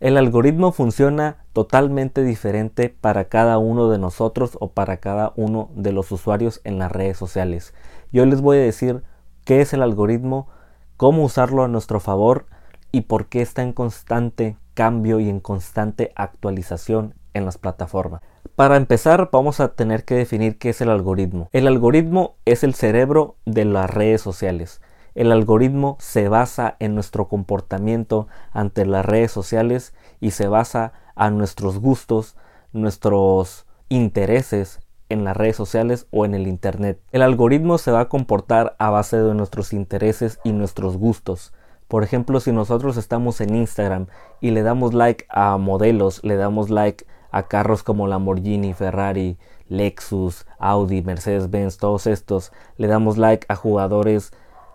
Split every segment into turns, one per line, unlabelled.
El algoritmo funciona totalmente diferente para cada uno de nosotros o para cada uno de los usuarios en las redes sociales. Yo les voy a decir qué es el algoritmo, cómo usarlo a nuestro favor y por qué está en constante cambio y en constante actualización en las plataformas. Para empezar, vamos a tener que definir qué es el algoritmo. El algoritmo es el cerebro de las redes sociales. El algoritmo se basa en nuestro comportamiento ante las redes sociales y se basa a nuestros gustos, nuestros intereses en las redes sociales o en el Internet. El algoritmo se va a comportar a base de nuestros intereses y nuestros gustos. Por ejemplo, si nosotros estamos en Instagram y le damos like a modelos, le damos like a carros como Lamborghini, Ferrari, Lexus, Audi, Mercedes-Benz, todos estos, le damos like a jugadores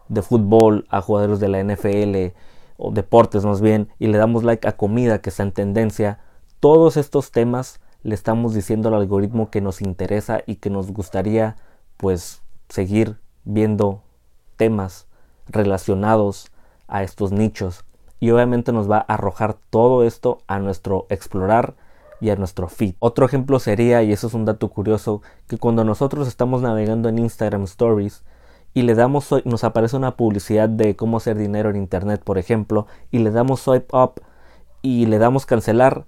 de fútbol, a jugadores de la NFL o deportes más bien, y le damos like a comida que está en tendencia, todos estos temas le estamos diciendo al algoritmo que nos interesa y que nos gustaría pues seguir viendo temas relacionados a estos nichos y obviamente nos va a arrojar todo esto a nuestro explorar y a nuestro feed. Otro ejemplo sería, y eso es un dato curioso, que cuando nosotros estamos navegando en Instagram Stories y le damos, nos aparece una publicidad de cómo hacer dinero en internet, por ejemplo, y le damos swipe up y le damos cancelar,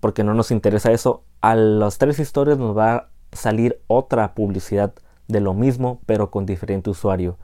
porque no nos interesa eso, a las tres historias nos va a salir otra publicidad de lo mismo, pero con diferente usuario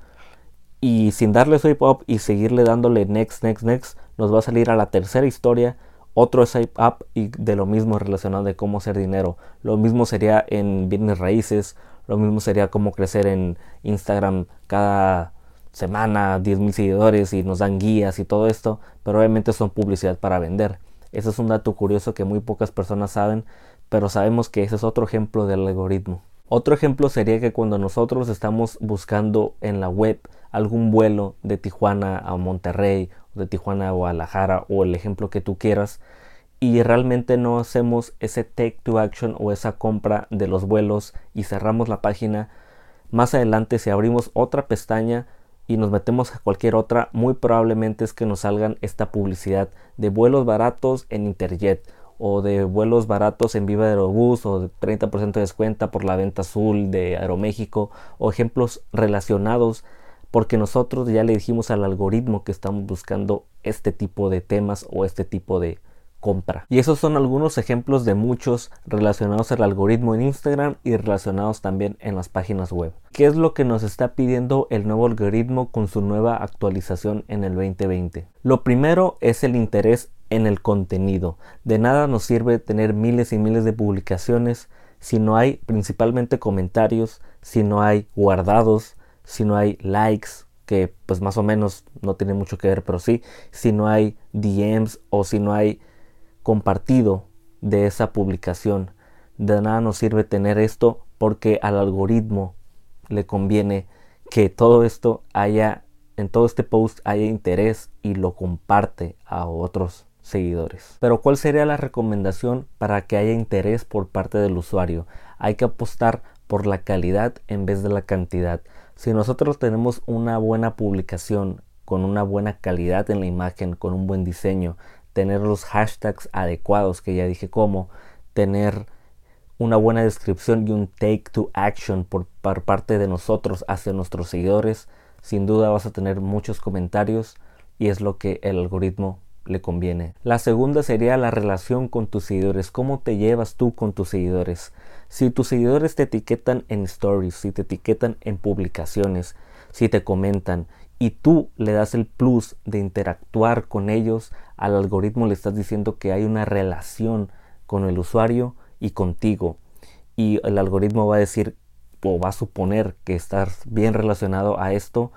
y sin darle swipe up y seguirle dándole next, next, next, nos va a salir a la tercera historia otro swipe up y de lo mismo relacionado de cómo hacer dinero. Lo mismo sería en bienes raíces, lo mismo sería cómo crecer en Instagram cada semana 10 mil seguidores y nos dan guías y todo esto, pero obviamente son publicidad para vender. Ese es un dato curioso que muy pocas personas saben, pero sabemos que ese es otro ejemplo del algoritmo. Otro ejemplo sería que cuando nosotros estamos buscando en la web algún vuelo de Tijuana a Monterrey, de Tijuana a Guadalajara, o el ejemplo que tú quieras, y realmente no hacemos ese take to action o esa compra de los vuelos y cerramos la página, más adelante si abrimos otra pestaña y nos metemos a cualquier otra, muy probablemente es que nos salgan esta publicidad de vuelos baratos en Interjet o de vuelos baratos en Viva Aerobús o de 30% de descuento por la venta azul de Aeroméxico o ejemplos relacionados porque nosotros ya le dijimos al algoritmo que estamos buscando este tipo de temas o este tipo de compra. Y esos son algunos ejemplos de muchos relacionados al algoritmo en Instagram y relacionados también en las páginas web. ¿Qué es lo que nos está pidiendo el nuevo algoritmo con su nueva actualización en el 2020? Lo primero es el interés en el contenido. De nada nos sirve tener miles y miles de publicaciones si no hay principalmente comentarios, si no hay guardados, si no hay likes, que pues más o menos no tiene mucho que ver, pero sí, si no hay DMs o si no hay compartido de esa publicación. De nada nos sirve tener esto porque al algoritmo le conviene que todo esto haya, en todo este post haya interés y lo comparte a otros seguidores. Pero ¿cuál sería la recomendación para que haya interés por parte del usuario? Hay que apostar por la calidad en vez de la cantidad. Si nosotros tenemos una buena publicación con una buena calidad en la imagen, con un buen diseño, tener los hashtags adecuados, que ya dije cómo, tener una buena descripción y un take to action por, por parte de nosotros hacia nuestros seguidores, sin duda vas a tener muchos comentarios y es lo que el algoritmo le conviene. La segunda sería la relación con tus seguidores. ¿Cómo te llevas tú con tus seguidores? Si tus seguidores te etiquetan en stories, si te etiquetan en publicaciones, si te comentan y tú le das el plus de interactuar con ellos, al algoritmo le estás diciendo que hay una relación con el usuario y contigo. Y el algoritmo va a decir o va a suponer que estás bien relacionado a esto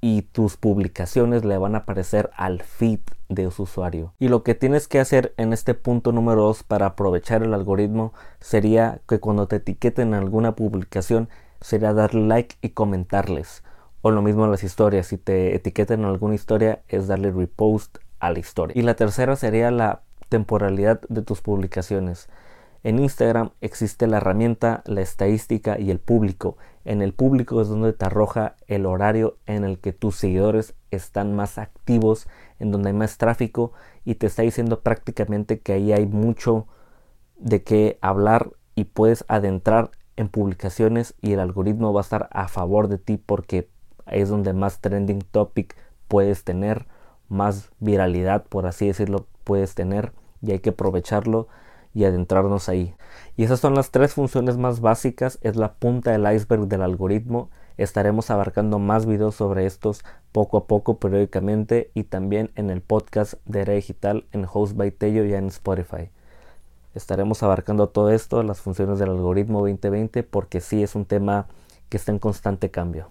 y tus publicaciones le van a aparecer al feed de su usuario. Y lo que tienes que hacer en este punto número 2 para aprovechar el algoritmo sería que cuando te etiqueten en alguna publicación sería darle like y comentarles. O lo mismo las historias, si te etiquetan alguna historia es darle repost a la historia. Y la tercera sería la temporalidad de tus publicaciones. En Instagram existe la herramienta, la estadística y el público. En el público es donde te arroja el horario en el que tus seguidores están más activos en donde hay más tráfico y te está diciendo prácticamente que ahí hay mucho de qué hablar y puedes adentrar en publicaciones y el algoritmo va a estar a favor de ti porque es donde más trending topic puedes tener, más viralidad por así decirlo puedes tener y hay que aprovecharlo y adentrarnos ahí. Y esas son las tres funciones más básicas, es la punta del iceberg del algoritmo. Estaremos abarcando más videos sobre estos poco a poco, periódicamente y también en el podcast de Era Digital en Host by Tello y en Spotify. Estaremos abarcando todo esto, las funciones del algoritmo 2020, porque sí es un tema que está en constante cambio.